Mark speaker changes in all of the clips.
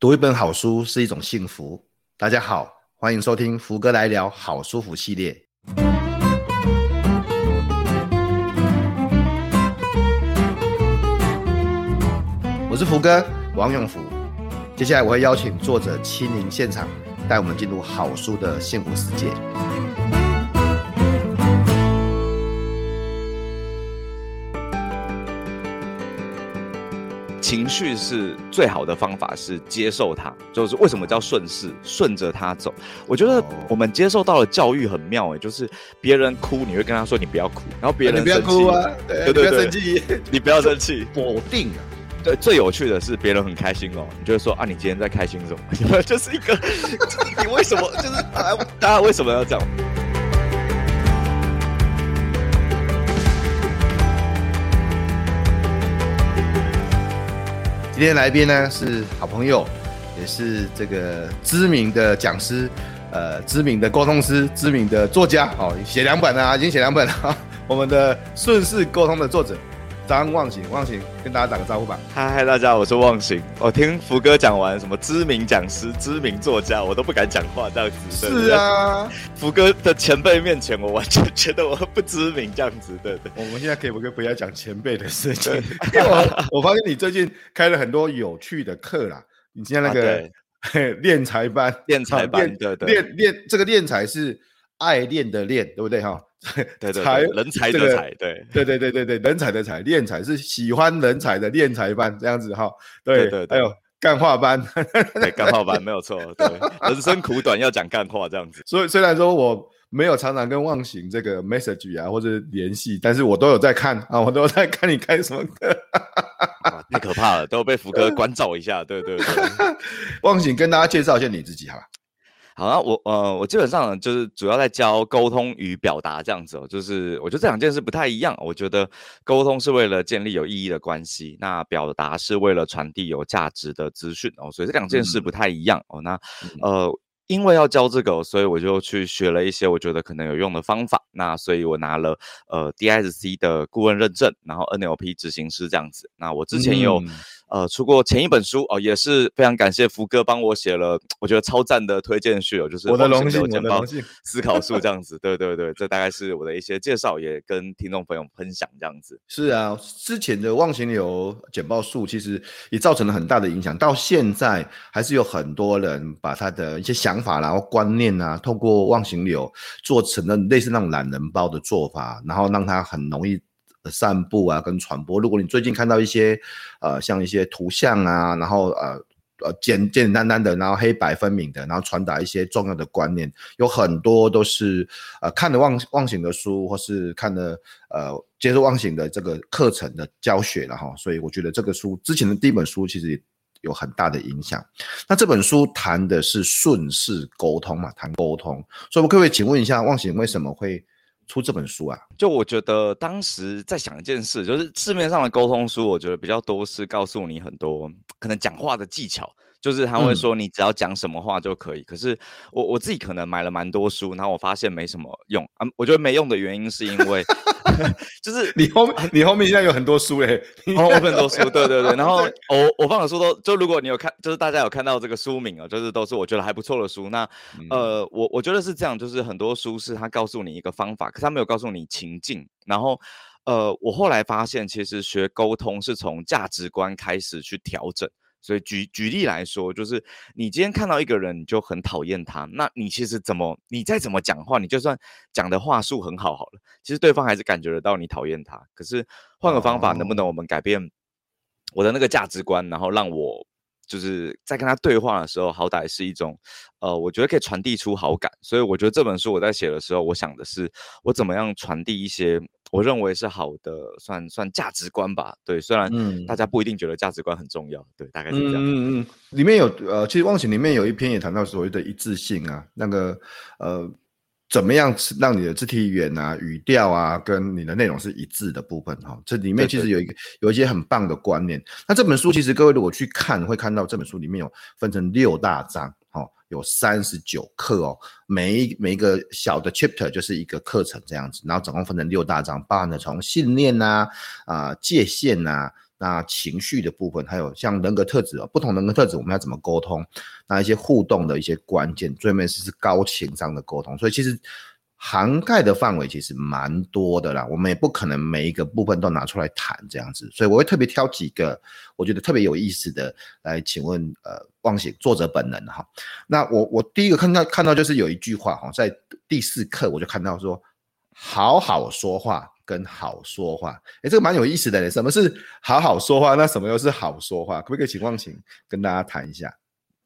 Speaker 1: 读一本好书是一种幸福。大家好，欢迎收听福哥来聊好舒服系列。我是福哥王永福，接下来我会邀请作者亲临现场，带我们进入好书的幸福世界。
Speaker 2: 情绪是最好的方法，是接受它。就是为什么叫顺势，顺着它走。我觉得我们接受到的教育很妙诶，就是别人哭，你会跟他说你不要哭，然后别人
Speaker 1: 你不要哭啊，对对对，你不要生气，
Speaker 2: 你不要生气，
Speaker 1: 否定啊。
Speaker 2: 对，最有趣的是别人很开心哦，你就会说啊，你今天在开心什么？就是一个，你为什么就是大家大家为什么要这样？
Speaker 1: 今天来宾呢是好朋友，也是这个知名的讲师，呃，知名的沟通师，知名的作家，哦，写两本啊，已经写两本了。我们的顺势沟通的作者张忘形，忘形跟大家打个招呼吧。
Speaker 2: 嗨嗨，大家好，我是忘形。我听福哥讲完什么知名讲师、知名作家，我都不敢讲话这样子。
Speaker 1: 是啊，
Speaker 2: 福哥的前辈面前，我完全觉得我不知名这样子。对对，
Speaker 1: 我们现在可以不可以不要讲前辈的事情？我我发现你最近开了很多有趣的课啦。你今天那个 练财班，
Speaker 2: 练财班，对对，
Speaker 1: 练练这个练财是爱练的练，对不对哈？
Speaker 2: 对对，才人才的才，对
Speaker 1: 对对对对对，人才的才，练才是喜欢人才的练才班这样子哈。对对，还有干话班，
Speaker 2: 对干话班没有错。对，人生苦短要讲干话这样子。
Speaker 1: 所以虽然说我没有常常跟忘形这个 message 啊或者联系，但是我都有在看啊，我都有在看你开什么课。
Speaker 2: 太可怕了，都被福哥关照一下。对对对，
Speaker 1: 忘形跟大家介绍一下你自己哈。
Speaker 2: 好啊，我呃，我基本上，就是主要在教沟通与表达这样子哦，就是我觉得这两件事不太一样。我觉得沟通是为了建立有意义的关系，那表达是为了传递有价值的资讯哦，所以这两件事不太一样哦。那呃，因为要教这个，所以我就去学了一些我觉得可能有用的方法。那所以我拿了呃 DISC 的顾问认证，然后 NLP 执行师这样子。那我之前也有。呃，出过前一本书哦，也是非常感谢福哥帮我写了，我觉得超赞的推荐序哦，就是
Speaker 1: 我的荣幸，我的荣幸，
Speaker 2: 思考术这样子，对对对，这大概是我的一些介绍，也跟听众朋友分享这样子。
Speaker 1: 是啊，之前的忘形流简报术其实也造成了很大的影响，到现在还是有很多人把他的一些想法然后观念啊，透过忘形流做成了类似那种懒人包的做法，然后让他很容易。散布啊，跟传播。如果你最近看到一些，呃，像一些图像啊，然后呃呃简简简单单的，然后黑白分明的，然后传达一些重要的观念，有很多都是呃看了忘忘醒的书，或是看了呃接受忘醒的这个课程的教学了哈。所以我觉得这个书之前的第一本书其实有很大的影响。那这本书谈的是顺势沟通嘛，谈沟通。所以我可不可以请问一下，忘形为什么会？出这本书啊？
Speaker 2: 就我觉得当时在想一件事，就是市面上的沟通书，我觉得比较多是告诉你很多可能讲话的技巧。就是他会说你只要讲什么话就可以，嗯、可是我我自己可能买了蛮多书，然后我发现没什么用啊。我觉得没用的原因是因为，就是
Speaker 1: 你后你后面现在有很多书嘞，
Speaker 2: 哦，我很多书，对对对。然后我我放的书都就如果你有看，就是大家有看到这个书名啊，就是都是我觉得还不错的书。那、嗯、呃，我我觉得是这样，就是很多书是他告诉你一个方法，可是他没有告诉你情境。然后呃，我后来发现，其实学沟通是从价值观开始去调整。所以举举例来说，就是你今天看到一个人，你就很讨厌他，那你其实怎么，你再怎么讲话，你就算讲的话术很好好了，其实对方还是感觉得到你讨厌他。可是换个方法，能不能我们改变我的那个价值观，然后让我就是在跟他对话的时候，好歹是一种，呃，我觉得可以传递出好感。所以我觉得这本书我在写的时候，我想的是我怎么样传递一些。我认为是好的，算算价值观吧。对，虽然大家不一定觉得价值观很重要。对，大概是这样。嗯嗯嗯。
Speaker 1: 里面有呃，其实忘情里面有一篇也谈到所谓的一致性啊，那个呃，怎么样让你的肢体语言啊、语调啊，跟你的内容是一致的部分哈、哦。这里面其实有一个有一些很棒的观念。那这本书其实各位如果去看，会看到这本书里面有分成六大章。有三十九课哦，每一每一个小的 chapter 就是一个课程这样子，然后总共分成六大章，包含了从信念呐、啊、啊、呃、界限呐、啊，那情绪的部分，还有像人格特质哦，不同人格特质我们要怎么沟通？那一些互动的一些关键，最面是是高情商的沟通。所以其实涵盖的范围其实蛮多的啦，我们也不可能每一个部分都拿出来谈这样子。所以我会特别挑几个我觉得特别有意思的来请问呃，忘写作者本人哈。那我我第一个看到看到就是有一句话哈，在第四课我就看到说，好好说话。跟好说话，哎，这个蛮有意思的。什么是好好说话？那什么又是好说话？可不可以请忘形跟大家谈一下？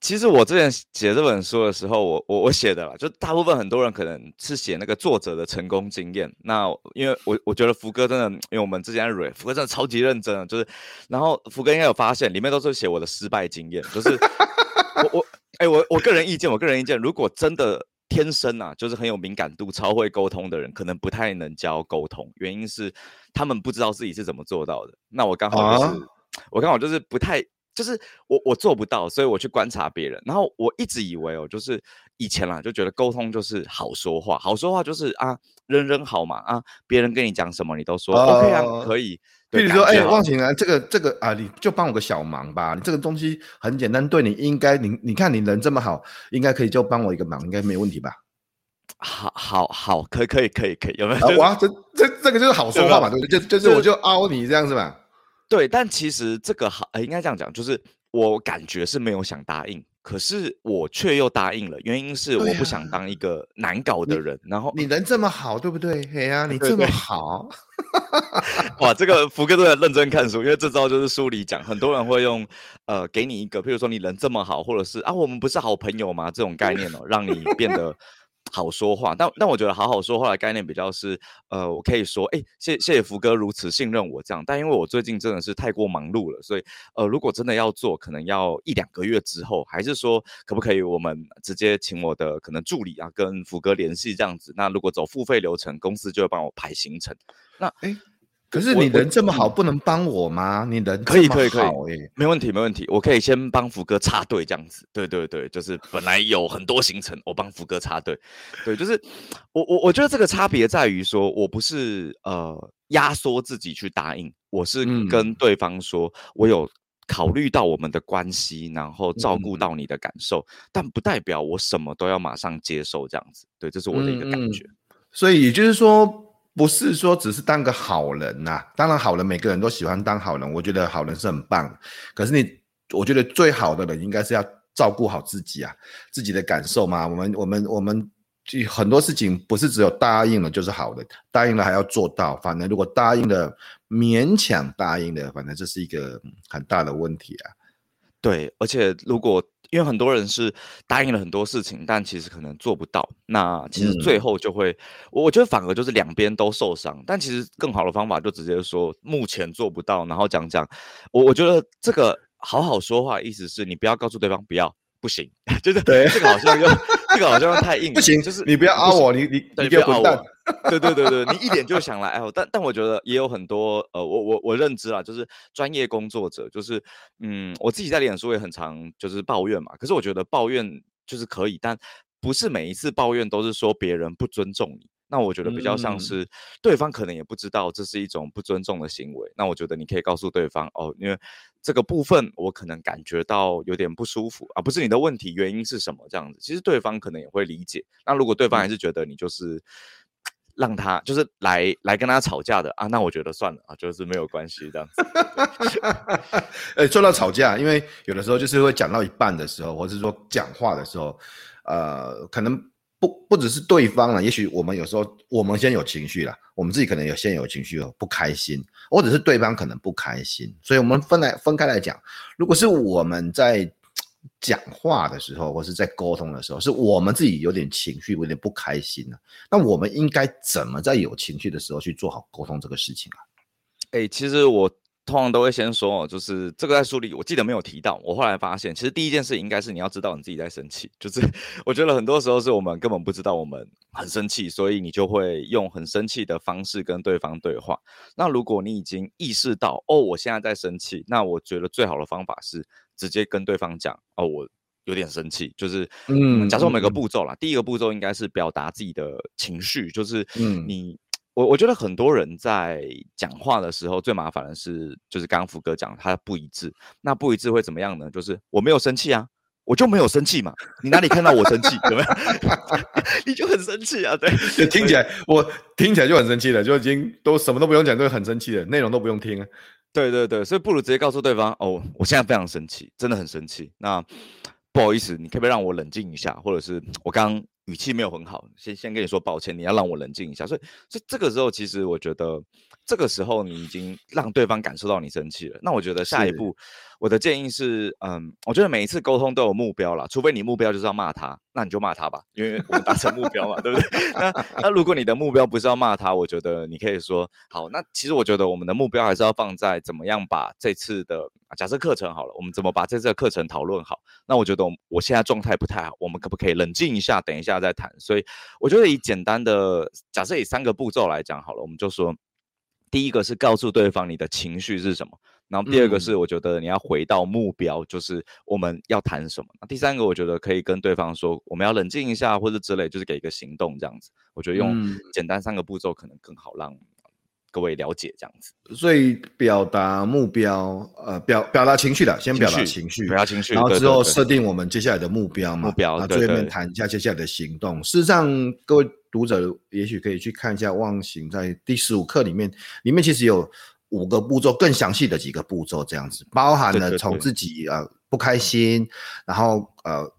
Speaker 2: 其实我之前写这本书的时候，我我我写的啦，就大部分很多人可能是写那个作者的成功经验。那因为我我觉得福哥真的，因为我们之前瑞福哥真的超级认真，就是然后福哥应该有发现，里面都是写我的失败经验，就是 我我哎我我个人意见，我个人意见，如果真的。天生啊，就是很有敏感度、超会沟通的人，可能不太能教沟通。原因是他们不知道自己是怎么做到的。那我刚好就是，啊、我刚好就是不太，就是我我做不到，所以我去观察别人。然后我一直以为哦，就是以前啦，就觉得沟通就是好说话，好说话就是啊，人人好嘛啊，别人跟你讲什么你都说、啊、OK 啊，可以。
Speaker 1: 比如说，哎、欸，忘情啊，这个这个啊，你就帮我个小忙吧。你这个东西很简单，对你应该，你你看你人这么好，应该可以就帮我一个忙，应该没问题吧？
Speaker 2: 好，好，好，可以，可以，可以，可以，有没有？就是、
Speaker 1: 哇，这这这个就是好 说话嘛，对不对？就就是我就凹你这样是吧？
Speaker 2: 对，但其实这个好，应该这样讲，就是我感觉是没有想答应，可是我却又答应了，原因是我不想当一个难搞的人。啊、然后
Speaker 1: 你人这么好，对不对？嘿呀、啊，你这么好。
Speaker 2: 哇，这个福哥都在认真看书，因为这招就是书里讲，很多人会用，呃，给你一个，譬如说你人这么好，或者是啊，我们不是好朋友吗？这种概念哦，让你变得好说话。但但我觉得好好说话的概念比较是，呃，我可以说，哎，谢谢谢福哥如此信任我这样。但因为我最近真的是太过忙碌了，所以呃，如果真的要做，可能要一两个月之后，还是说可不可以我们直接请我的可能助理啊跟福哥联系这样子？那如果走付费流程，公司就会帮我排行程。那哎。
Speaker 1: 可是你人这么好，不能帮我吗？你人
Speaker 2: 可以可以可以，没问题没问题，我可以先帮福哥插队这样子。对对对，就是本来有很多行程，我帮福哥插队。对，就是我我我觉得这个差别在于说，我不是呃压缩自己去答应，我是跟对方说，我有考虑到我们的关系，然后照顾到你的感受，但不代表我什么都要马上接受这样子。对，这是我的一个感觉。
Speaker 1: 所以也就是说。不是说只是当个好人呐、啊，当然好人每个人都喜欢当好人，我觉得好人是很棒。可是你，我觉得最好的人应该是要照顾好自己啊，自己的感受嘛。我们我们我们很多事情不是只有答应了就是好的，答应了还要做到。反正如果答应了勉强答应的，反正这是一个很大的问题啊。
Speaker 2: 对，而且如果。因为很多人是答应了很多事情，但其实可能做不到。那其实最后就会，嗯、我觉得反而就是两边都受伤。但其实更好的方法就直接说目前做不到，然后讲讲。我我觉得这个好好说话，意思是你不要告诉对方不要，不行，就是对这个好像又这个好像太硬，
Speaker 1: 不行，就是你不要凹我，你你你不要凹我。
Speaker 2: 对对对对，你一点就想来哎呦，但但我觉得也有很多呃，我我我认知啊，就是专业工作者，就是嗯，我自己在脸书也很常就是抱怨嘛。可是我觉得抱怨就是可以，但不是每一次抱怨都是说别人不尊重你。那我觉得比较像是对方可能也不知道这是一种不尊重的行为。那我觉得你可以告诉对方哦，因为这个部分我可能感觉到有点不舒服啊，不是你的问题，原因是什么这样子？其实对方可能也会理解。那如果对方还是觉得你就是。让他就是来来跟他吵架的啊，那我觉得算了啊，就是没有关系这样子。
Speaker 1: 哎，说到吵架，因为有的时候就是会讲到一半的时候，或者是说讲话的时候，呃，可能不不只是对方了，也许我们有时候我们先有情绪了，我们自己可能有先有情绪哦，不开心，或者是对方可能不开心，所以我们分来分开来讲，如果是我们在。讲话的时候，或是在沟通的时候，是我们自己有点情绪，有点不开心了。那我们应该怎么在有情绪的时候去做好沟通这个事情啊？
Speaker 2: 哎、其实我通常都会先说，就是这个在书里我记得没有提到。我后来发现，其实第一件事应该是你要知道你自己在生气。就是我觉得很多时候是我们根本不知道我们很生气，所以你就会用很生气的方式跟对方对话。那如果你已经意识到哦，我现在在生气，那我觉得最好的方法是。直接跟对方讲哦，我有点生气，就是嗯，假设我们有个步骤啦，嗯、第一个步骤应该是表达自己的情绪，就是嗯，你我我觉得很多人在讲话的时候最麻烦的是，就是刚刚福哥讲他不一致，那不一致会怎么样呢？就是我没有生气啊，我就没有生气嘛，你哪里看到我生气？有没有？你就很生气啊？对，
Speaker 1: 就听起来我听起来就很生气了，就已经都什么都不用讲，就很生气了，内容都不用听啊。
Speaker 2: 对对对，所以不如直接告诉对方哦，我现在非常生气，真的很生气。那不好意思，你可不可以让我冷静一下？或者是我刚刚。语气没有很好，先先跟你说抱歉，你要让我冷静一下。所以，所以这个时候，其实我觉得，这个时候你已经让对方感受到你生气了。那我觉得下一步，我的建议是，嗯，我觉得每一次沟通都有目标啦，除非你目标就是要骂他，那你就骂他吧，因为我们达成目标嘛，对不对？那那如果你的目标不是要骂他，我觉得你可以说，好，那其实我觉得我们的目标还是要放在怎么样把这次的。假设课程好了，我们怎么把这次的课程讨论好？那我觉得我我现在状态不太好，我们可不可以冷静一下，等一下再谈？所以我觉得以简单的假设以三个步骤来讲好了，我们就说，第一个是告诉对方你的情绪是什么，然后第二个是我觉得你要回到目标，就是我们要谈什么。那第三个我觉得可以跟对方说，我们要冷静一下或者之类，就是给一个行动这样子。我觉得用简单三个步骤可能更好让。各位了解这样子，
Speaker 1: 所以表达目标，呃，表表达情绪的，先表达情绪，
Speaker 2: 表达情绪，
Speaker 1: 然后之后设定我们接下来的目标嘛，
Speaker 2: 目标，
Speaker 1: 然后最后面谈一下接下来的行动。事实上，各位读者也许可以去看一下《忘形》在第十五课里面，里面其实有五个步骤，更详细的几个步骤，这样子包含了从自己呃不开心，然后呃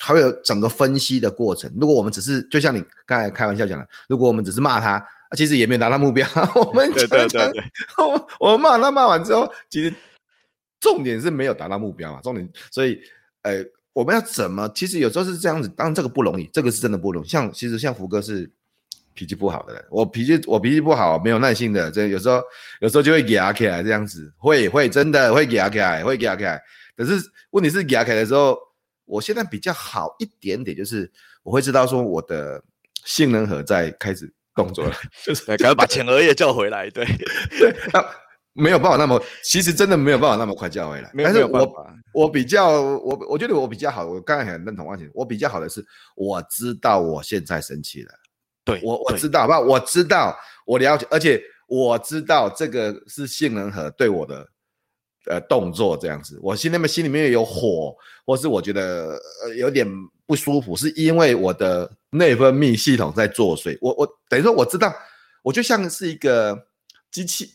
Speaker 1: 还有整个分析的过程。如果我们只是就像你刚才开玩笑讲的，如果我们只是骂他。其实也没有达到目标，我们对对对，我 我们骂他骂完之后，其实重点是没有达到目标嘛，重点，所以，呃，我们要怎么？其实有时候是这样子，当然这个不容易，这个是真的不容易。像其实像福哥是脾气不好的人，我脾气我脾气不好，没有耐心的，这有时候有时候就会给阿起来这样子，会会真的会给阿起来，会给阿起来。可是问题是给阿起来的时候，我现在比较好一点点，就是我会知道说我的性能核在开始。动作了，就是
Speaker 2: 赶快把前额叶叫回来。对
Speaker 1: 对，没有办法那么，其实真的没有办法那么快叫回来。但是我我比较，我我觉得我比较好。我刚才很认同王姐，我比较好的是，我知道我现在生气了。
Speaker 2: 对，
Speaker 1: 我我知道，好不好？我知道，我了解，而且我知道这个是性能核对我的呃动作这样子。我心里面心里面有火，或是我觉得呃有点不舒服，是因为我的。内分泌系统在作祟，我我等于说我知道，我就像是一个机器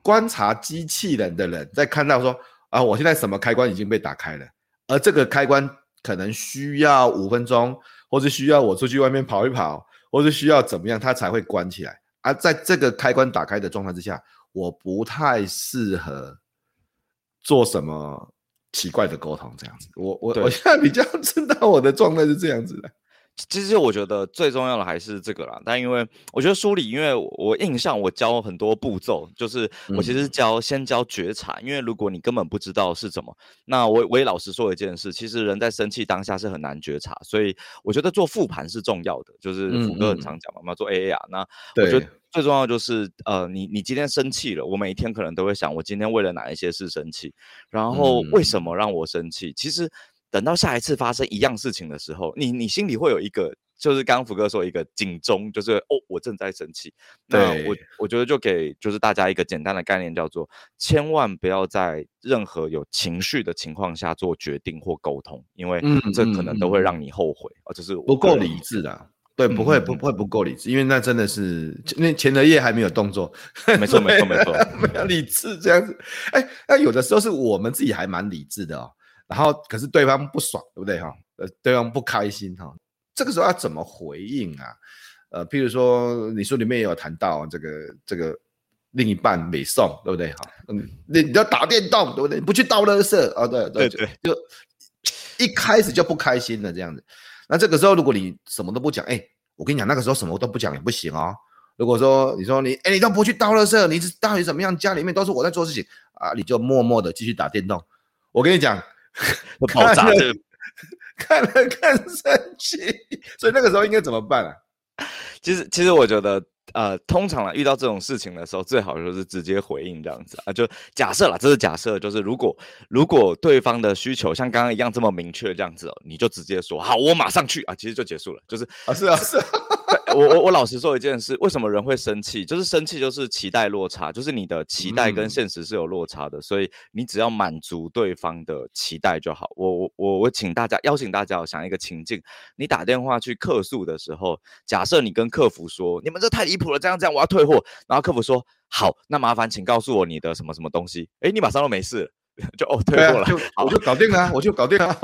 Speaker 1: 观察机器人的人，在看到说啊，我现在什么开关已经被打开了，而这个开关可能需要五分钟，或是需要我出去外面跑一跑，或是需要怎么样，它才会关起来。而在这个开关打开的状态之下，我不太适合做什么奇怪的沟通，这样子。我我我现在比较 知道我的状态是这样子的。
Speaker 2: 其实我觉得最重要的还是这个啦，但因为我觉得书里，因为我印象我教很多步骤，就是我其实教先教觉察，因为如果你根本不知道是怎么，那我我也老实说一件事，其实人在生气当下是很难觉察，所以我觉得做复盘是重要的，就是福哥很常。讲嘛，要做 AAR，那我觉得最重要就是呃，你你今天生气了，我每一天可能都会想，我今天为了哪一些事生气，然后为什么让我生气，其实。等到下一次发生一样事情的时候，你你心里会有一个，就是刚刚福哥说一个警钟，就是哦，我正在生气。对，那我我觉得就给就是大家一个简单的概念，叫做千万不要在任何有情绪的情况下做决定或沟通，因为这可能都会让你后悔，而这是
Speaker 1: 不够理智的。对，不会不会不够理智，因为那真的是那前额叶还没有动作，
Speaker 2: 没错没错没错，
Speaker 1: 没 有理智这样子。哎，那有的时候是我们自己还蛮理智的哦。然后，可是对方不爽，对不对哈？呃，对方不开心哈，这个时候要怎么回应啊？呃，譬如说，你书里面也有谈到这个这个另一半没送，对不对哈？嗯，你你要打电动，对不对？你不去倒垃圾啊？对对对，就一开始就不开心了这样子。那这个时候，如果你什么都不讲，哎，我跟你讲，那个时候什么都不讲也不行哦。如果说你说你哎，你都不去倒垃圾，你到底怎么样？家里面都是我在做事情啊，你就默默的继续打电动。我跟你讲。
Speaker 2: 爆炸这个，
Speaker 1: 看了看生气，所以那个时候应该怎么办啊？
Speaker 2: 其实，其实我觉得，呃，通常啊，遇到这种事情的时候，最好就是直接回应这样子啊。就假设啦，这是假设，就是如果如果对方的需求像刚刚一样这么明确这样子哦，你就直接说好，我马上去啊，其实就结束了，就是
Speaker 1: 啊，是啊，是啊。
Speaker 2: 我我我老实说一件事，为什么人会生气？就是生气就是期待落差，就是你的期待跟现实是有落差的，嗯、所以你只要满足对方的期待就好。我我我我请大家邀请大家我想一个情境，你打电话去客诉的时候，假设你跟客服说，你们这太离谱了，这样这样我要退货，然后客服说好，那麻烦请告诉我你的什么什么东西，诶，你马上都没事，就哦退货了，
Speaker 1: 就我就搞定了，我就搞定了，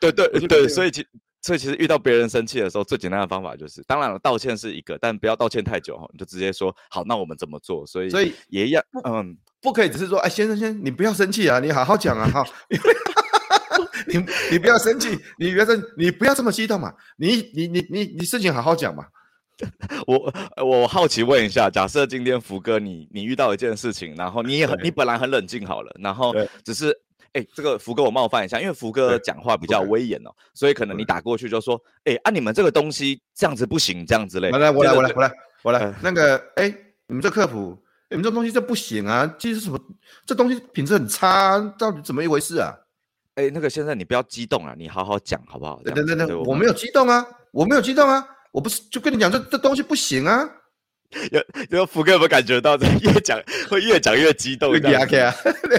Speaker 2: 对对对，所以其。所以其实遇到别人生气的时候，最简单的方法就是，当然了，道歉是一个，但不要道歉太久哈，你就直接说好，那我们怎么做？所以所以也要嗯，
Speaker 1: 不可以只是说，哎，先生先生，你不要生气啊，你好好讲啊，哈，你你不要生气，你不要生，你不要这么激动嘛，你你你你你事情好好讲嘛。
Speaker 2: 我我好奇问一下，假设今天福哥你你遇到一件事情，然后你也很你本来很冷静好了，然后只是。哎、欸，这个福哥我冒犯一下，因为福哥讲话比较威严哦，所以可能你打过去就说，哎、欸，啊你们这个东西这样子不行，这样之类的。
Speaker 1: 来来，我来我来我来我来，那个哎、欸，你们这客服，你们这东西这不行啊，这是什么，这东西品质很差，到底怎么一回事啊？
Speaker 2: 哎、欸，那个先生你不要激动啊，你好好讲好不好？
Speaker 1: 等等等，我没有激动啊，我没有激动啊，我不是就跟你讲这这东西不行啊。
Speaker 2: 有有福哥有没有感觉到这越讲会越讲越激动？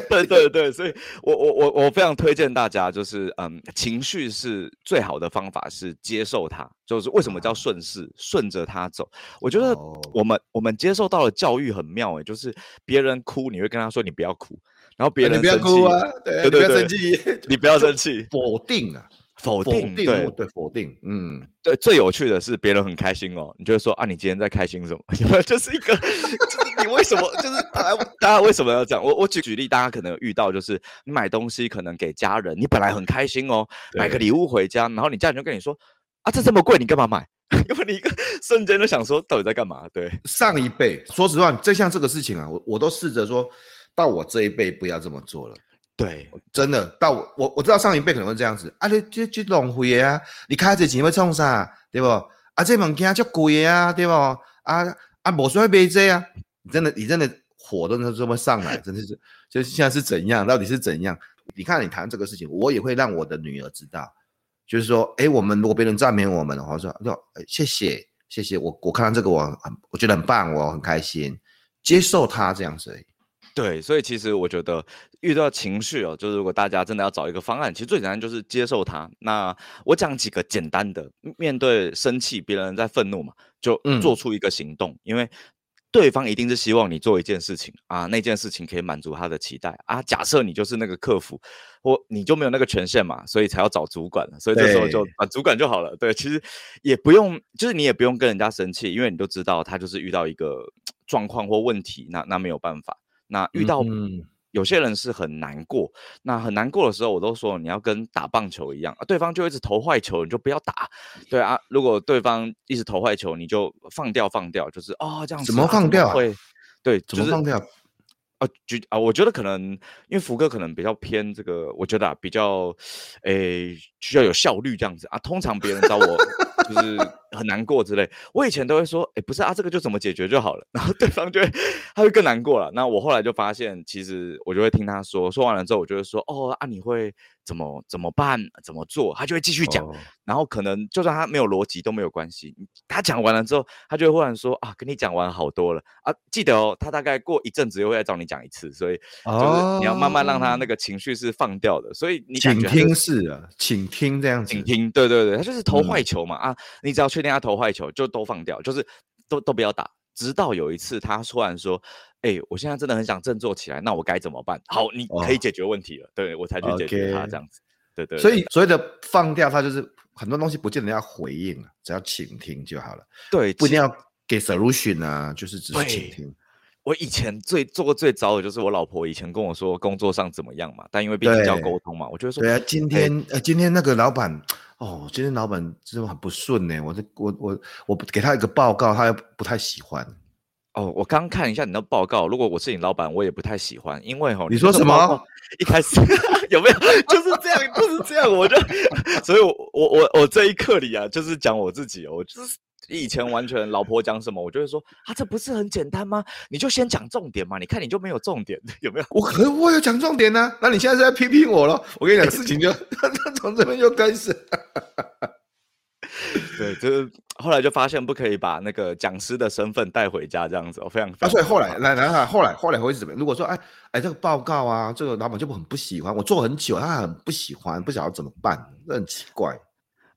Speaker 2: 对对对，所以我我我我非常推荐大家，就是嗯，情绪是最好的方法，是接受它。就是为什么叫顺势，顺着它走。我觉得我们我们接受到的教育很妙诶，就是别人哭，你会跟他说你不要哭，然后别人生气，你不要哭啊，对对对，你不要生气，
Speaker 1: 否定啊。
Speaker 2: 否定，对
Speaker 1: 对否定，嗯，
Speaker 2: 对，最有趣的是别人很开心哦，你就会说啊，你今天在开心什么？就是一个，就是你为什么？就是大家大家为什么要这样？我我举举例，大家可能有遇到，就是你买东西可能给家人，你本来很开心哦，买个礼物回家，然后你家人就跟你说啊，这这么贵，你干嘛买？因为你一个瞬间就想说，到底在干嘛？对，
Speaker 1: 上一辈，说实话，就像这个事情啊，我我都试着说到我这一辈不要这么做了。
Speaker 2: 对，
Speaker 1: 真的到我我我知道上一辈可能会这样子啊，你这这浪费啊，你开这钱会创啥，对不？啊，这物件就贵啊，对不？啊啊，没说要买这啊，你真的你真的火都能这么上来，真的是，就现在是怎样？到底是怎样？你看你谈这个事情，我也会让我的女儿知道，就是说，哎，我们如果别人赞美我们的话，说，说，谢谢谢谢，我我看到这个我很我觉得很棒，我很开心，接受他这样子而已。
Speaker 2: 对，所以其实我觉得遇到情绪哦，就是如果大家真的要找一个方案，其实最简单就是接受它。那我讲几个简单的，面对生气，别人在愤怒嘛，就做出一个行动，嗯、因为对方一定是希望你做一件事情啊，那件事情可以满足他的期待啊。假设你就是那个客服，或你就没有那个权限嘛，所以才要找主管了。所以这时候就啊主管就好了。对，其实也不用，就是你也不用跟人家生气，因为你都知道他就是遇到一个 状况或问题，那那没有办法。那遇到有些人是很难过，嗯、那很难过的时候，我都说你要跟打棒球一样，啊、对方就一直投坏球，你就不要打。对啊，如果对方一直投坏球，你就放掉放掉，就是哦这样子。
Speaker 1: 怎么放掉？啊？
Speaker 2: 会，对，
Speaker 1: 怎么放掉？
Speaker 2: 啊，就啊，我觉得可能因为福哥可能比较偏这个，我觉得啊比较，诶、欸、需要有效率这样子啊。通常别人找我就是。很难过之类，我以前都会说，哎，不是啊，这个就怎么解决就好了。然后对方就会，他会更难过了。那我后来就发现，其实我就会听他说，说完了之后，我就会说，哦啊，你会怎么怎么办，怎么做？他就会继续讲。哦、然后可能就算他没有逻辑都没有关系。他讲完了之后，他就会忽然说，啊，跟你讲完好多了啊，记得哦，他大概过一阵子又会来找你讲一次。所以就是你要慢慢让他那个情绪是放掉的。所以你
Speaker 1: 请听是啊，请听这样子，
Speaker 2: 请听，对对对，他就是投坏球嘛、嗯、啊，你只要去。人家投坏球就都放掉，就是都都不要打。直到有一次，他突然说：“哎、欸，我现在真的很想振作起来，那我该怎么办？”好，你可以解决问题了。哦、对我才去解决他这样子。对，对对。
Speaker 1: 所以所谓的放掉，他就是很多东西不见得要回应，只要倾听就好了。
Speaker 2: 对，
Speaker 1: 不一定要给 solution 啊，就是只是倾听。
Speaker 2: 我以前最做过最糟的就是我老婆以前跟我说工作上怎么样嘛，但因为毕竟要沟通嘛，我就说：“对啊，
Speaker 1: 今天呃、欸，今天那个老板。”哦，今天老板真的很不顺呢。我这我我我给他一个报告，他又不太喜欢。
Speaker 2: 哦，我刚看一下你的报告，如果我是你老板，我也不太喜欢，因为哦，
Speaker 1: 你说什么？
Speaker 2: 一开始 有没有？就是这样，就是这样，我就，所以我我我我这一刻里啊，就是讲我自己，我就是。以前完全老婆讲什么，我就会说啊，这不是很简单吗？你就先讲重点嘛。你看你就没有重点，有没有？
Speaker 1: 我可我有讲重点呢、啊。那你现在是在批评我了？我跟你讲，事情就 从这边就开始。
Speaker 2: 对，就是后来就发现不可以把那个讲师的身份带回家，这样子，我非常，非常。
Speaker 1: 啊，所以后来来来来，后来后来会是怎么样？如果说哎哎这个报告啊，这个老板就很不喜欢，我做很久，他很不喜欢，不晓得怎么办，那很奇怪。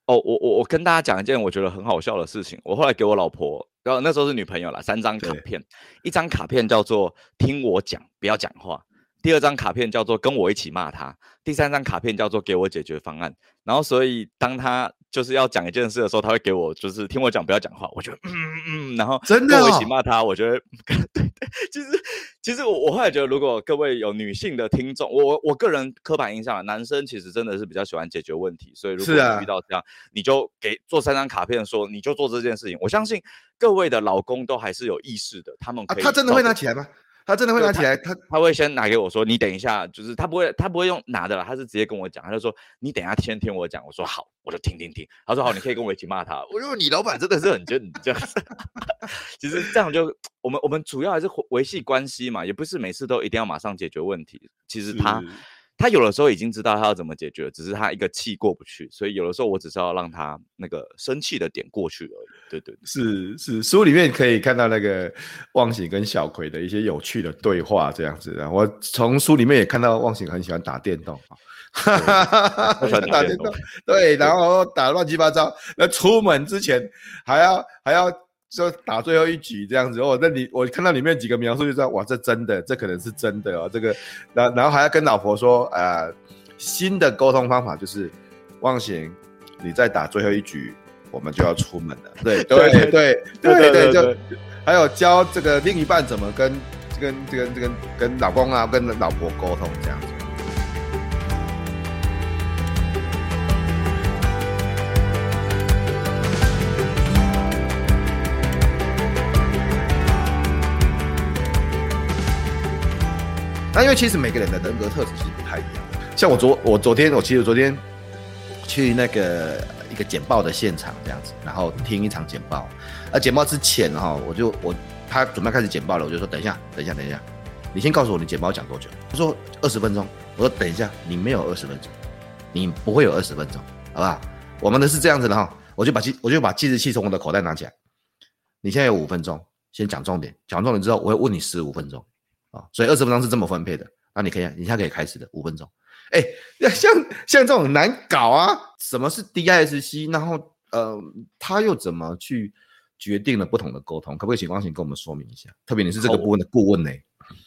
Speaker 2: 哦，我我我跟大家讲一件我觉得很好笑的事情，我后来给我老婆，然后那时候是女朋友啦，三张卡片，一张卡片叫做听我讲，不要讲话。第二张卡片叫做跟我一起骂他，第三张卡片叫做给我解决方案。然后，所以当他就是要讲一件事的时候，他会给我就是听我讲，不要讲话。我觉得 嗯嗯嗯，然后真的跟我一起骂他，我觉得对对，其实其实我我后来觉得，如果各位有女性的听众，我我个人刻板印象，男生其实真的是比较喜欢解决问题。所以如果你遇到这样，你就给做三张卡片说你就做这件事情。我相信各位的老公都还是有意识的，他们可以、啊、
Speaker 1: 他真的会拿起来吗？他真的会拿起来，他他，
Speaker 2: 会先拿给我说，你等一下，就是他不会他不会用拿的了，他是直接跟我讲，他就说你等一下先听我讲，我说好，我就听听听。他说好，你可以跟我一起骂他。我说你老板真的是很真，这样子。其实这样就我们我们主要还是维系关系嘛，也不是每次都一定要马上解决问题。其实他。他有的时候已经知道他要怎么解决，只是他一个气过不去，所以有的时候我只是要让他那个生气的点过去而已。对对，对，
Speaker 1: 是是，书里面可以看到那个忘醒跟小葵的一些有趣的对话，这样子的。我从书里面也看到忘醒很喜欢打电动，哈哈哈哈哈，打电动，对，然后打乱七八糟，那出门之前还要还要。就打最后一局这样子哦，那你我看到里面几个描述就知道，哇，这真的，这可能是真的哦。这个，然然后还要跟老婆说，呃，新的沟通方法就是，忘形，你再打最后一局，我们就要出门了。对 对对对对对，对，就还有教这个另一半怎么跟跟这个这个跟老公啊，跟老婆沟通这样子。那因为其实每个人的人格特质其实不太一样的，像我昨我昨天我其实昨天去那个一个简报的现场这样子，然后听一场简报，而简报之前哈，我就我他准备开始简报了，我就说等一下等一下等一下，你先告诉我你简报讲多久？他说二十分钟，我说等一下你没有二十分钟，你不会有二十分钟，好不好？我们的是这样子的哈，我就把记我就把计时器从我的口袋拿起来，你现在有五分钟，先讲重点，讲重点之后我会问你十五分钟。所以二十分钟是这么分配的，那你可以，你现在可以开始的五分钟。哎、欸，像像这种难搞啊，什么是 DISC？然后呃，他又怎么去决定了不同的沟通？可不可以请忘形跟我们说明一下？特别你是这个部分的顾问呢？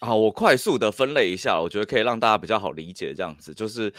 Speaker 2: 好，我快速的分类一下，我觉得可以让大家比较好理解。这样子就是，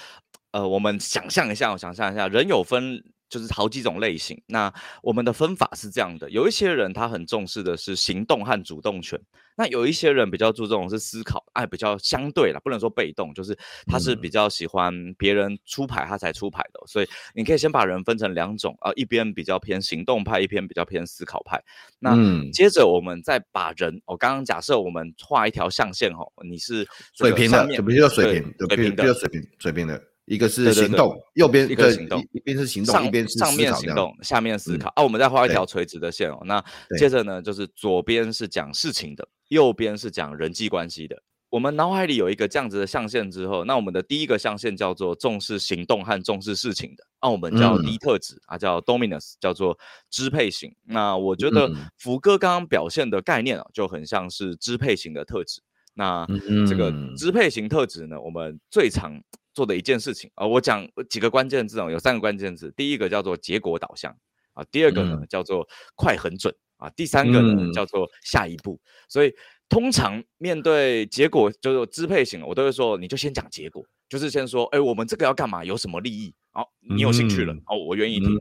Speaker 2: 呃，我们想象一下，我想象一下，人有分。就是好几种类型，那我们的分法是这样的：有一些人他很重视的是行动和主动权，那有一些人比较注重的是思考，哎，比较相对了，不能说被动，就是他是比较喜欢别人出牌他才出牌的。所以你可以先把人分成两种啊，一边比较偏行动派，一边比较偏思考派。那接着我们再把人，我刚刚假设我们画一条象限哦，你是
Speaker 1: 水平的，什么叫水平？水平的，水平水平的。一个是行动，右边一个行动，一边是行动，上一边是上面行动，下面思考。嗯、啊，我们再画一条垂直的线哦。那接着呢，就是左边是讲事情的，右边是讲人际关系的。我们脑海里有一个这样子的象限之后，那我们的第一个象限叫做重视行动和重视事情的，那、啊、我们叫低特质、嗯、啊，叫 Dominus，叫做支配型。那我觉得福哥刚刚表现的概念啊，就很像是支配型的特质。那这个支配型特质呢，我们最常做的一件事情啊，我讲几个关键字哦，有三个关键字，第一个叫做结果导向啊，第二个呢叫做快很准啊，第三个呢叫做下一步。所以通常面对结果就是支配型，我都会说，你就先讲结果，就是先说，哎，我们这个要干嘛？有什么利益？好，你有兴趣了，哦，我愿意听。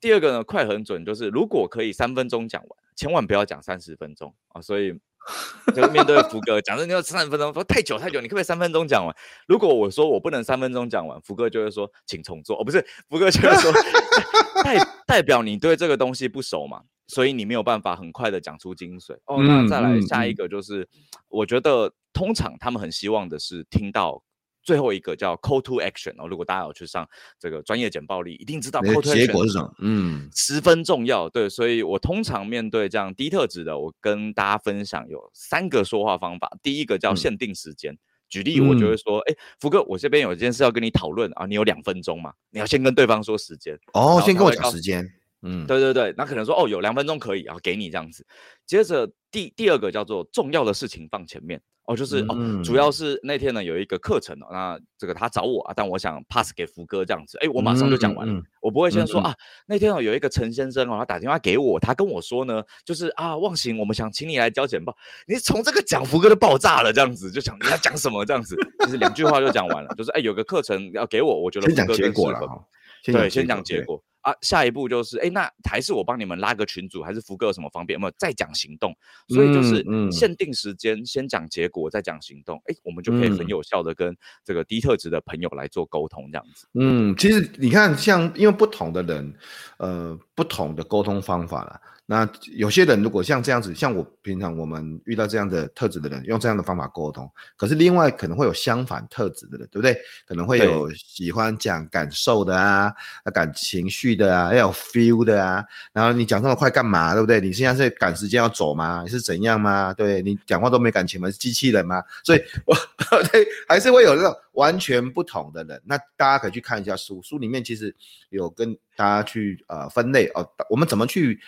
Speaker 1: 第二个呢，快很准，就是如果可以三分钟讲完，千万不要讲三十分钟啊，所以。就是面对福哥，讲的你要三十分钟，说太久太久，你可不可以三分钟讲完？如果我说我不能三分钟讲完，福哥就会说请重做。哦，不是，福哥就会说 代代表你对这个东西不熟嘛，所以你没有办法很快的讲出精髓。哦，那再来下一个就是，嗯嗯、我觉得通常他们很希望的是听到。最后一个叫 call to action 哦，如果大家有去上这个专业简报力，一定知道 call to action 结果是什么？嗯，
Speaker 2: 十分重要。对，所以我通常面对这样低特质的，我跟大家分享有三个说话方法。第一个叫限定时间，嗯、举例我就会说，哎、嗯，福哥，我这边有一件事要跟你讨论啊，你有两分钟嘛？你要先跟对方说时间。
Speaker 1: 哦，先跟我讲时间。
Speaker 2: 嗯，对对对，那可能说哦，有两分钟可以，然后给你这样子。接着第第二个叫做重要的事情放前面。哦，就是哦，主要是那天呢有一个课程哦，那这个他找我啊，但我想 pass 给福哥这样子，哎，我马上就讲完了，嗯嗯、我不会先说、嗯、啊，那天哦有一个陈先生哦，他打电话给我，他跟我说呢，就是啊，忘形，我们想请你来交简报，你从这个讲福哥就爆炸了这样子，就想你要讲什么这样子，就是两句话就讲完了，就是哎有个课程要给我，我觉得福哥
Speaker 1: 先讲结果了，
Speaker 2: 对，先讲结果。啊，下一步就是，哎，那还是我帮你们拉个群组，还是福哥有什么方便？有没有再讲行动？所以就是限定时间，先讲结果，再讲行动。哎，我们就可以很有效的跟这个低特质的朋友来做沟通，这样子。
Speaker 1: 嗯，其实你看，像因为不同的人，呃，不同的沟通方法啦。那有些人如果像这样子，像我平常我们遇到这样的特质的人，用这样的方法沟通，可是另外可能会有相反特质的人，对不对？可能会有喜欢讲感受的啊，感情绪的啊，要有 feel 的啊。然后你讲这么快干嘛，对不对？你现在是赶时间要走吗？你是怎样吗？对，你讲话都没感情吗？是机器人吗？所以我 对还是会有这种完全不同的人。那大家可以去看一下书，书里面其实有跟大家去呃分类哦，我们怎么去。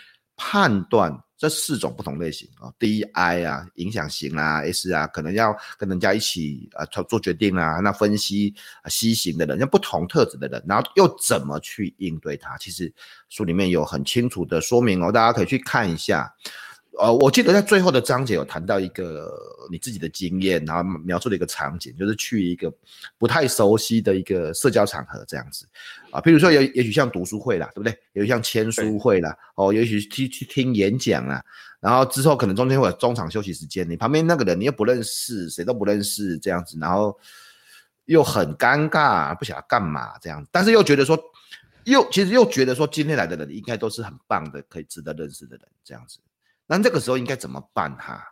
Speaker 1: 判断这四种不同类型啊，D I 啊，影响型啊，S 啊，可能要跟人家一起啊做做决定啊，那分析啊 C 型的人，像不同特质的人，然后又怎么去应对他？其实书里面有很清楚的说明哦，大家可以去看一下。呃，我记得在最后的章节有谈到一个你自己的经验，然后描述了一个场景，就是去一个不太熟悉的一个社交场合这样子啊，比如说也也许像读书会啦，对不对？也许像签书会啦，哦，也许去去听演讲啦，然后之后可能中间会有中场休息时间，你旁边那个人你又不认识，谁都不认识这样子，然后又很尴尬，不晓得干嘛这样，但是又觉得说，又其实又觉得说今天来的人应该都是很棒的，可以值得认识的人这样子。那这个时候应该怎么办哈？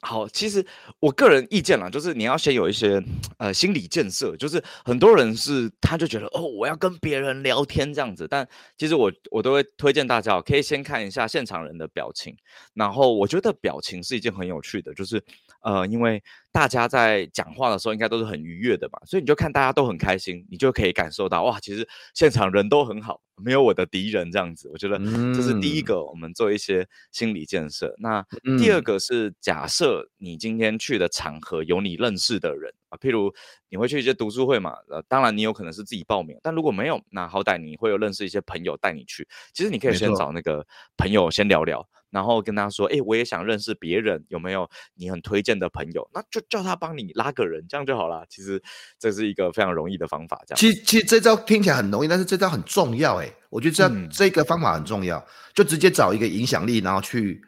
Speaker 2: 好，其实我个人意见啦，就是你要先有一些呃心理建设，就是很多人是他就觉得哦，我要跟别人聊天这样子，但其实我我都会推荐大家可以先看一下现场人的表情，然后我觉得表情是一件很有趣的，就是呃因为。大家在讲话的时候，应该都是很愉悦的吧？所以你就看大家都很开心，你就可以感受到哇，其实现场人都很好，没有我的敌人这样子。我觉得这是第一个，我们做一些心理建设。那第二个是假设你今天去的场合有你认识的人啊，譬如你会去一些读书会嘛，呃，当然你有可能是自己报名，但如果没有，那好歹你会有认识一些朋友带你去。其实你可以先找那个朋友先聊聊。然后跟他说，哎，我也想认识别人，有没有你很推荐的朋友？那就叫他帮你拉个人，这样就好了。其实这是一个非常容易的方法。这样，
Speaker 1: 其实其实这招听起来很容易，但是这招很重要。哎，我觉得这、嗯、这个方法很重要，就直接找一个影响力，然后去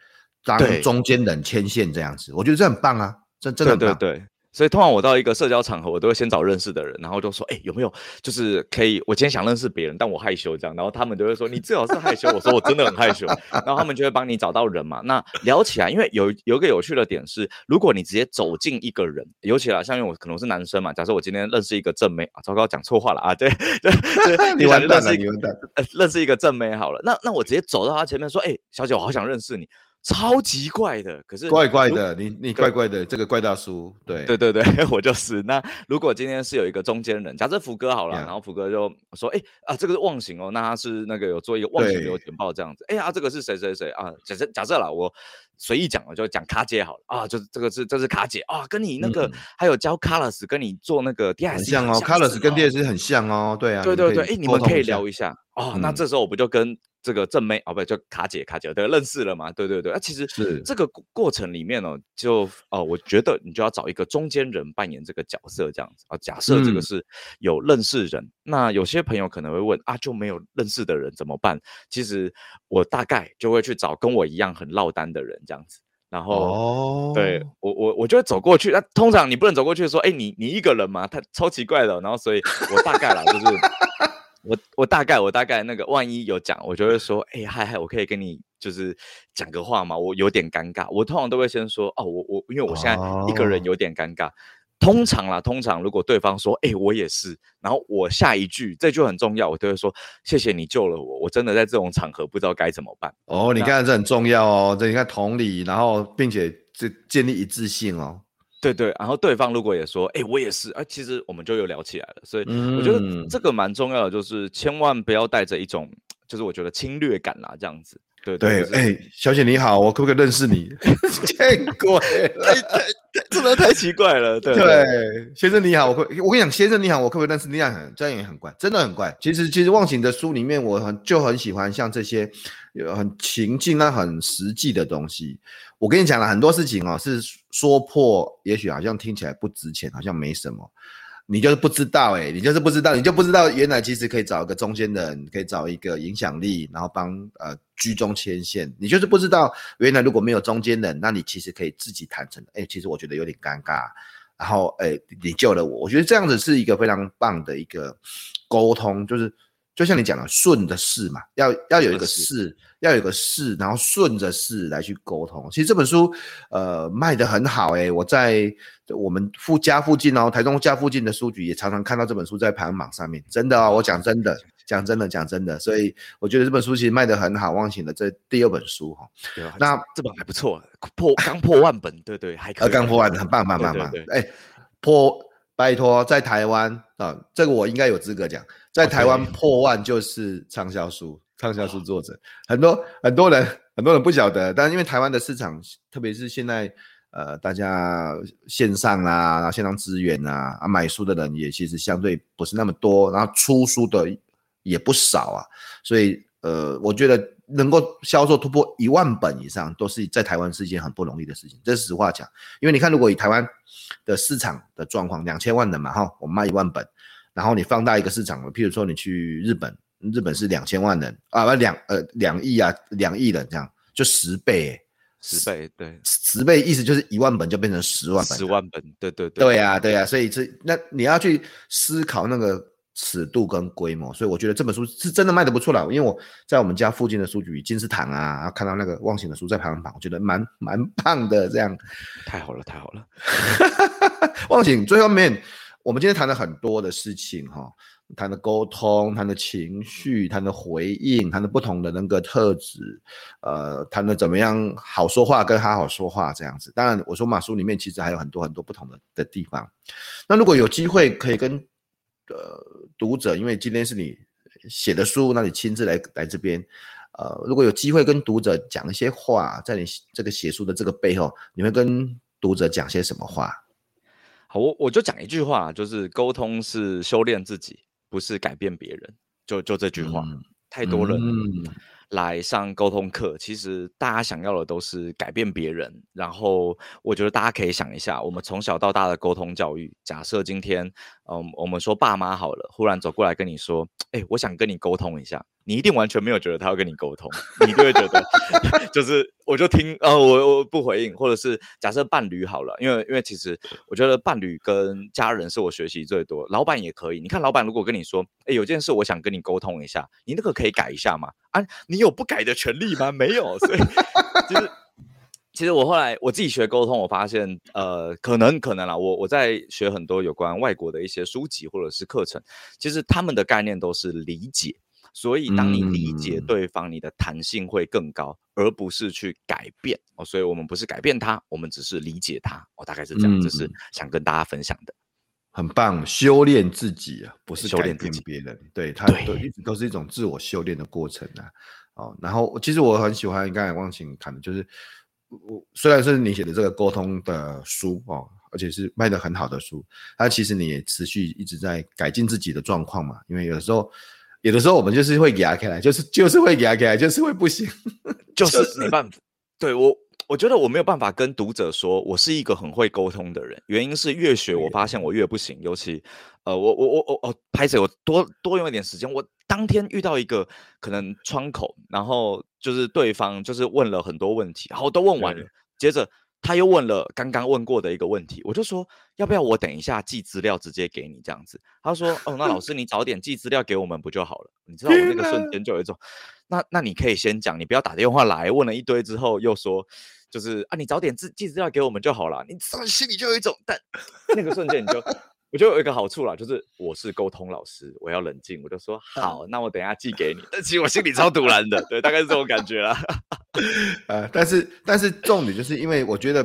Speaker 1: 当中间人牵线这样子。我觉得这很棒啊，这真的很棒。
Speaker 2: 对对对。所以通常我到一个社交场合，我都会先找认识的人，然后就说，哎、欸，有没有就是可以？我今天想认识别人，但我害羞这样，然后他们就会说，你最好是害羞。我说我真的很害羞，然后他们就会帮你找到人嘛。那聊起来，因为有有一个有趣的点是，如果你直接走进一个人，尤其啦，像因为我可能是男生嘛，假设我今天认识一个正妹啊，糟糕，讲错话了啊，对对对，
Speaker 1: 你完蛋了，你完蛋，
Speaker 2: 认识一个正妹好了，那那我直接走到他前面说，哎、欸，小姐，我好想认识你。超级怪的，可是
Speaker 1: 怪怪的，你你怪怪的，这个怪大叔，对。
Speaker 2: 对对对，我就是。那如果今天是有一个中间人，假设福哥好了，然后福哥就说，哎啊，这个是忘形哦，那他是那个有做一个忘形流简报这样子，哎呀，这个是谁谁谁啊？假设假设啦，我随意讲我，就讲卡姐好了。啊，就是这个是这是卡姐。啊，跟你那个还有教 Carlos 跟你做那个 D S
Speaker 1: 很像哦，Carlos 跟 D S 很像哦，对啊，
Speaker 2: 对对对，哎，你们可以聊一下。哦，那这时候我不就跟。这个正妹哦，不就卡姐卡姐，对，认识了嘛？对对对，那、啊、其实是这个过程里面呢、哦，就哦，我觉得你就要找一个中间人扮演这个角色，这样子啊。假设这个是有认识人，嗯、那有些朋友可能会问啊，就没有认识的人怎么办？其实我大概就会去找跟我一样很落单的人，这样子。然后，哦、对我我我就会走过去。那通常你不能走过去说，哎，你你一个人吗？他超奇怪的。然后，所以我大概啦，就是。我我大概我大概那个万一有讲，我就会说，哎嗨嗨，我可以跟你就是讲个话嘛？我有点尴尬。我通常都会先说，哦，我我因为我现在一个人有点尴尬。哦、通常啦，通常如果对方说，哎，我也是，然后我下一句这句很重要，我都会说，谢谢你救了我，我真的在这种场合不知道该怎么办。
Speaker 1: 哦，你看这很重要哦，这你看同理，然后并且这建立一致性哦。
Speaker 2: 对对，然后对方如果也说，哎，我也是，啊，其实我们就又聊起来了，所以我觉得这个蛮重要的，就是千万不要带着一种，就是我觉得侵略感啦，这样子。对
Speaker 1: 对，哎、就是欸，小姐你好，我可不可以认识你？见鬼了，
Speaker 2: 太太 真的太奇怪了。对
Speaker 1: 对，先生你好，我会我跟你讲，先生你好，我可不可以认识你？这样很这样也很怪，真的很怪。其实其实忘情的书里面，我很就很喜欢像这些有很情境啊、很实际的东西。我跟你讲了很多事情哦，是说破，也许好像听起来不值钱，好像没什么。你就是不知道哎、你就是不知道，你就不知道原来其实可以找一个中间人，可以找一个影响力，然后帮呃居中牵线。你就是不知道原来如果没有中间人，那你其实可以自己坦诚。哎、其实我觉得有点尴尬。然后哎、你救了我，我觉得这样子是一个非常棒的一个沟通，就是。就像你讲的，顺着势嘛，要要有一个势，要有一个势，然后顺着势来去沟通。其实这本书，呃，卖得很好诶、欸，我在我们附家附近哦，台中家附近的书局也常常看到这本书在排行榜上面。真的哦，我讲真的，讲真的，讲真的。所以我觉得这本书其实卖得很好。忘形的这第二本书哈，那
Speaker 2: 这本还不错，破 刚破万本，对对，还可以。
Speaker 1: 刚破万本，很棒，棒，棒，棒。哎，破，拜托，在台湾啊，这个我应该有资格讲。在台湾破万就是畅销书，畅销书作者、oh. 很多很多人很多人不晓得，但因为台湾的市场，特别是现在呃大家线上啊，线上资源啊，啊买书的人也其实相对不是那么多，然后出书的也不少啊，所以呃我觉得能够销售突破一万本以上，都是在台湾是一件很不容易的事情，这是实话讲。因为你看，如果以台湾的市场的状况，两千万人嘛哈，我卖一万本。然后你放大一个市场，譬如说你去日本，日本是两千万人啊，不两呃两亿啊，两亿人这样，就十倍，
Speaker 2: 十倍对，
Speaker 1: 十倍意思就是一万本就变成十万本，
Speaker 2: 十万本，对对对，
Speaker 1: 对呀对呀，所以这那你要去思考那个尺度跟规模，所以我觉得这本书是真的卖得不错了，因为我在我们家附近的书局金石堂啊，看到那个忘形的书在排行榜，我觉得蛮蛮棒的，这样，
Speaker 2: 太好了太好了，
Speaker 1: 忘形最后面。我们今天谈了很多的事情，哈，谈的沟通，谈的情绪，谈的回应，谈的不同的人格特质，呃，谈的怎么样好说话跟好好说话这样子。当然，我说马书里面其实还有很多很多不同的的地方。那如果有机会可以跟呃读者，因为今天是你写的书，那你亲自来来这边，呃，如果有机会跟读者讲一些话，在你这个写书的这个背后，你会跟读者讲些什么话？
Speaker 2: 好我我就讲一句话，就是沟通是修炼自己，不是改变别人。就就这句话，嗯、太多人来上沟通课，其实大家想要的都是改变别人。然后我觉得大家可以想一下，我们从小到大的沟通教育，假设今天，嗯，我们说爸妈好了，忽然走过来跟你说，哎、我想跟你沟通一下。你一定完全没有觉得他要跟你沟通，你就会觉得 就是我就听呃我我不回应，或者是假设伴侣好了，因为因为其实我觉得伴侣跟家人是我学习最多，老板也可以。你看老板如果跟你说，哎、有件事我想跟你沟通一下，你那个可以改一下吗？啊，你有不改的权利吗？没有，所以其实其实我后来我自己学沟通，我发现呃可能可能啦，我我在学很多有关外国的一些书籍或者是课程，其实他们的概念都是理解。所以，当你理解对方，你的弹性会更高，嗯，而不是去改变哦。所以我们不是改变他，我们只是理解他。哦，大概是这样，这，嗯，是想跟大家分享的。
Speaker 1: 很棒，修炼自己啊，不是改变别人。对，他都一直都是一种自我修炼的过程啊。哦，然后其实我很喜欢刚才忘情谈的，就是我虽然是你写的这个沟通的书哦，而且是卖的很好的书，但其实你也持续一直在改进自己的状况嘛。因为有时候。有的时候我们就是会压开来，就是就是会压开来，就是会不行，
Speaker 2: 就是没办法。对我，我觉得我没有办法跟读者说我是一个很会沟通的人，原因是越学我发现我越不行。尤其，呃，我我我我哦，拍摄，我多多用一点时间。我当天遇到一个可能窗口，然后就是对方就是问了很多问题，然后都问完了，接着。他又问了刚刚问过的一个问题，我就说要不要我等一下寄资料直接给你这样子。他说哦，那老师 你早点寄资料给我们不就好了？你知道我那个瞬间就有一种，那那你可以先讲，你不要打电话来问了一堆之后又说，就是啊你早点寄寄资料给我们就好了。你心里就有一种，但 那个瞬间你就。我觉得有一个好处啦，就是我是沟通老师，我要冷静，我就说好，那我等一下寄给你。但其实我心里超堵然的，对，大概是这种感觉啦。
Speaker 1: 呃，但是但是重点就是因为我觉得，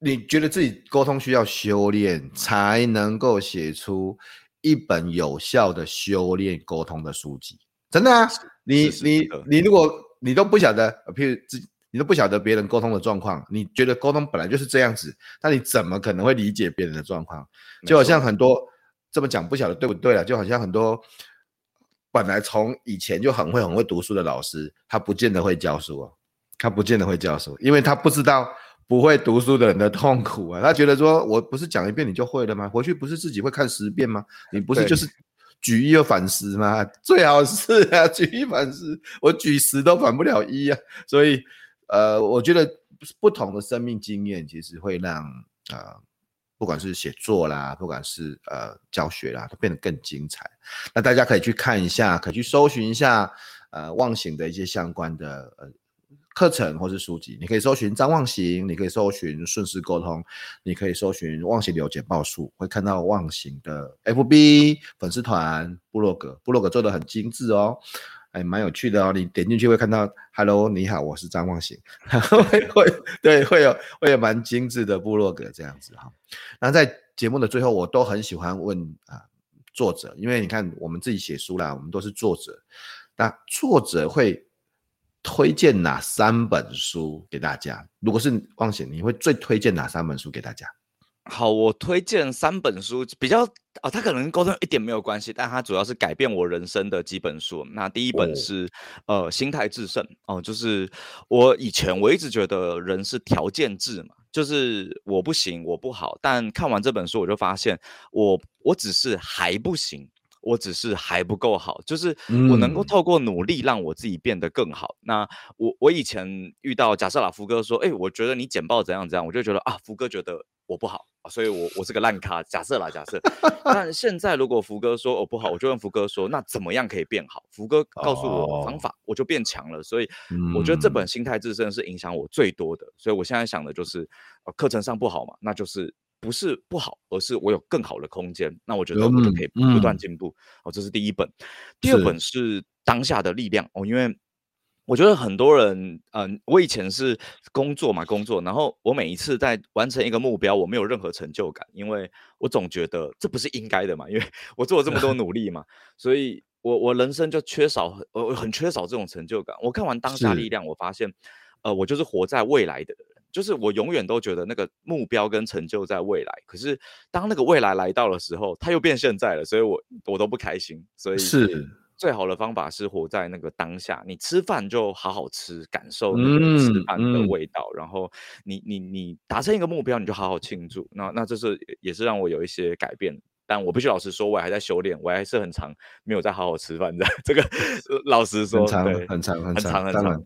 Speaker 1: 你觉得自己沟通需要修炼，才能够写出一本有效的修炼沟通的书籍。真的啊，你你你如果你都不晓得，譬如自你都不晓得别人沟通的状况，你觉得沟通本来就是这样子，那你怎么可能会理解别人的状况？就好像很多这么讲不晓得对不对了，就好像很多本来从以前就很会很会读书的老师，他不见得会教书哦，他不见得会教书，因为他不知道不会读书的人的痛苦啊，他觉得说我不是讲一遍你就会了吗？回去不是自己会看十遍吗？你不是就是。举一又反十吗？最好是啊，举一反十，我举十都反不了一啊。所以，呃，我觉得不同的生命经验其实会让呃，不管是写作啦，不管是呃教学啦，都变得更精彩。那大家可以去看一下，可以去搜寻一下呃忘形的一些相关的呃。课程或是书籍，你可以搜寻张忘形，你可以搜寻顺势沟通，你可以搜寻忘形流简报术，会看到忘形的 FB 粉丝团、部落格，部落格做得很精致哦，哎，蛮有趣的哦。你点进去会看到，Hello，你好，我是张忘形，会会对，会有会有蛮精致的部落格这样子哈。那在节目的最后，我都很喜欢问啊作者，因为你看我们自己写书啦，我们都是作者，那作者会。推荐哪三本书给大家？如果是忘形，你会最推荐哪三本书给大家？
Speaker 2: 好，我推荐三本书，比较啊，它可能沟通一点没有关系，但它主要是改变我人生的几本书。那第一本是、哦、呃，心态制胜哦，就是我以前我一直觉得人是条件制嘛，就是我不行，我不好，但看完这本书，我就发现我我只是还不行。我只是还不够好，就是我能够透过努力让我自己变得更好。嗯、那我我以前遇到假设啦，福哥说，哎、欸，我觉得你简报怎样怎样，我就觉得啊，福哥觉得我不好，所以我我是个烂咖。假设啦，假设。但现在如果福哥说我不好，我就问福哥说，那怎么样可以变好？福哥告诉我方法，哦、我就变强了。所以我觉得这本心态自胜是影响我最多的。所以我现在想的就是，课程上不好嘛，那就是。不是不好，而是我有更好的空间。那我觉得我就可以不断进步。哦，这是第一本。第二本是当下的力量哦，因为我觉得很多人，嗯，我以前是工作嘛，工作，然后我每一次在完成一个目标，我没有任何成就感，因为我总觉得这不是应该的嘛，因为我做了这么多努力嘛，所以我我人生就缺少，我很缺少这种成就感。我看完当下力量，我发现，呃，我就是活在未来的人。就是我永远都觉得那个目标跟成就在未来，可是当那个未来来到的时候，它又变现在了，所以我我都不开心。所以是最好的方法是活在那个当下。你吃饭就好好吃，感受那个吃饭的味道。嗯嗯、然后你你你达成一个目标，你就好好庆祝。那那这是也是让我有一些改变。但我必须老实说，我还在修炼，我还是很长没有在好好吃饭的。这个 老实说，长，很长很长很长。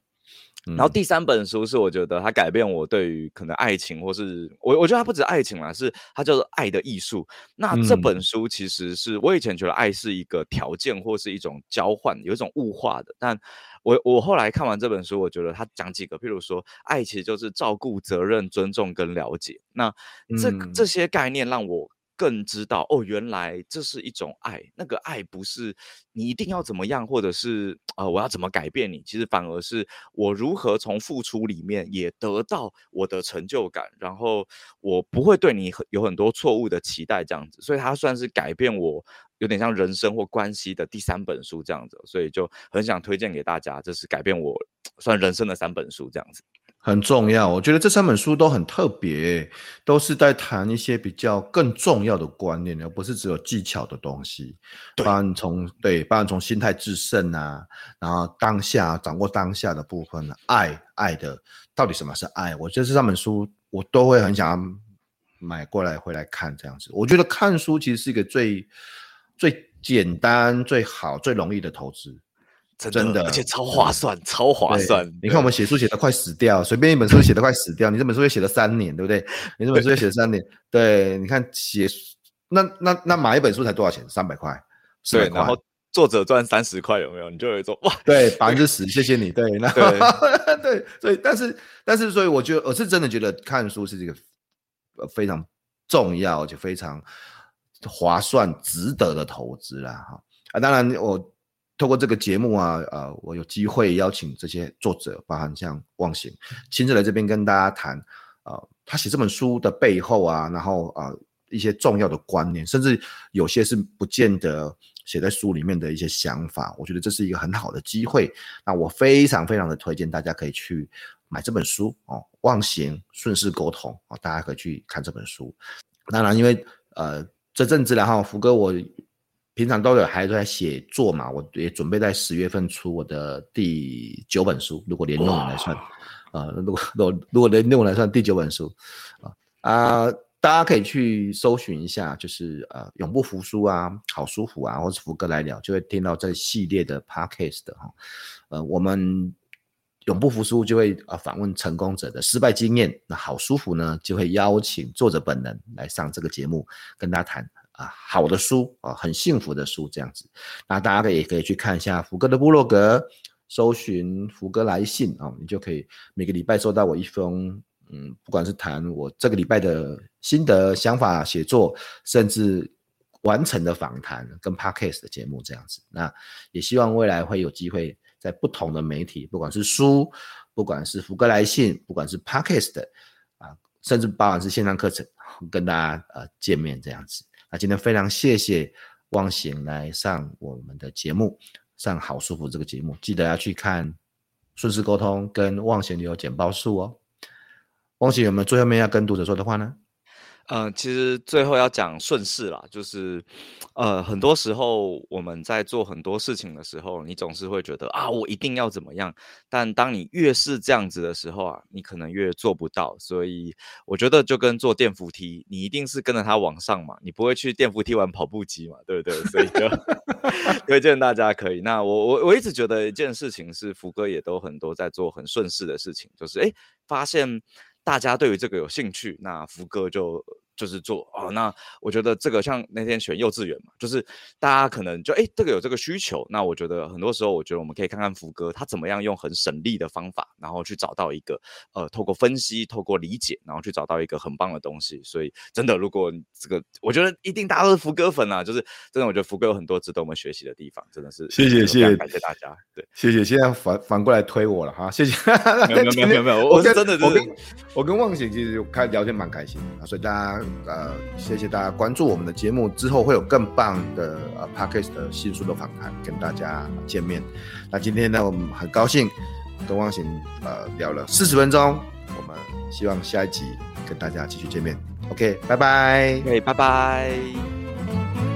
Speaker 2: 然后第三本书是我觉得它改变我对于可能爱情，或是我我觉得它不止爱情啦，是它叫做爱的艺术。那这本书其实是我以前觉得爱是一个条件或是一种交换，有一种物化的。但我我后来看完这本书，我觉得它讲几个，譬如说爱其实就是照顾、责任、尊重跟了解。那这这些概念让我。更知道哦，原来这是一种爱。那个爱不是你一定要怎么样，或者是啊、呃，我要怎么改变你？其实反而是我如何从付出里面也得到我的成就感，然后我不会对你很有很多错误的期待，这样子。所以它算是改变我有点像人生或关系的第三本书这样子。所以就很想推荐给大家，这是改变我 算人生的三本书这样子。
Speaker 1: 很重要，我觉得这三本书都很特别，都是在谈一些比较更重要的观念，而不是只有技巧的东西。包含从对，包含从心态制胜啊，然后当下掌握当下的部分，爱爱的到底什么是爱？我觉得这三本书我都会很想要买过来回来看这样子。我觉得看书其实是一个最最简单、最好、最容易的投资。
Speaker 2: 真的，真的，而且超划算，超划算。
Speaker 1: 你看我们写书写的快死掉，随便一本书写的快死掉。你这本书也写了三年，对不对？你这本书也写了三年，对，你看写那那那买一本书才多少钱？三百块，
Speaker 2: 对，然后作者赚三十块，有没有？你就会说哇，
Speaker 1: 对，百分之十，谢谢你。对，那对，对，所以但是但是所以我觉得我是真的觉得看书是这个呃非常重要而且非常划算、值得的投资啦。哈啊，当然我。透过这个节目啊，呃，我有机会邀请这些作者，包含像忘形，亲自来这边跟大家谈，呃，他写这本书的背后啊，然后啊、一些重要的观念，甚至有些是不见得写在书里面的一些想法，我觉得这是一个很好的机会。那我非常非常的推荐大家可以去买这本书哦，《忘形顺势沟通》哦，大家可以去看这本书。当然，因为呃这阵子然后福哥我平常都有还在写作嘛，我也准备在十月份出我的第九本书，如果连内容来算。啊，如果如果如果连用来算第九本书，啊啊，大家可以去搜寻一下，就是呃，永不服输啊，好舒服啊，或是福哥来聊，就会听到这系列的 podcast 哈。呃，我们永不服输就会啊访问成功者的失败经验，那好舒服呢就会邀请作者本人来上这个节目，跟大家谈啊好的书啊，很幸福的书这样子。那大家可以也可以去看一下福哥的部落格。搜寻福哥来信啊，你就可以每个礼拜收到我一封，嗯，不管是谈我这个礼拜的心得、想法、写作，甚至完成的访谈跟 Podcast 的节目这样子。那也希望未来会有机会在不同的媒体，不管是书，不管是福哥来信，不管是 Podcast 啊，甚至包含是线上课程，跟大家呃见面这样子。啊今天非常谢谢忘形来上我们的节目。上好舒服这个节目，记得要去看顺势沟通跟忘形流简报数哦。忘形有没有最后面要跟读者说的话呢？
Speaker 2: 呃，其实最后要讲顺势啦，就是，呃，很多时候我们在做很多事情的时候，你总是会觉得啊，我一定要怎么样。但当你越是这样子的时候啊，你可能越做不到。所以我觉得就跟坐电扶梯，你一定是跟着它往上嘛，你不会去电扶梯玩跑步机嘛，对不对？所以就 推荐大家可以。那我我我一直觉得一件事情是福哥也都很多在做很顺势的事情，就是哎，发现。大家对于这个有兴趣，那福哥就。就是做哦，那我觉得这个像那天选幼稚园嘛，就是大家可能就哎，这个有这个需求，那我觉得很多时候，我觉得我们可以看看福哥他怎么样用很省力的方法，然后去找到一个呃，透过分析，透过理解，然后去找到一个很棒的东西。所以真的，如果这个，我觉得一定大家都是福哥粉啊，就是真的，我觉得福哥有很多值得我们学习的地方，真的是
Speaker 1: 谢谢谢谢
Speaker 2: 感谢大家，对，
Speaker 1: 谢谢。现在反反过来推我了哈，谢谢。
Speaker 2: 没有没有没有没有，我是真的
Speaker 1: 我跟我跟忘醒其实开聊天蛮开心的，所以大家。呃，谢谢大家关注我们的节目，之后会有更棒的呃 Podcast 的新书的访谈跟大家见面。那今天呢，我们很高兴跟汪行呃聊了四十分钟，我们希望下一集跟大家继续见面。OK，拜拜，
Speaker 2: 对，拜拜。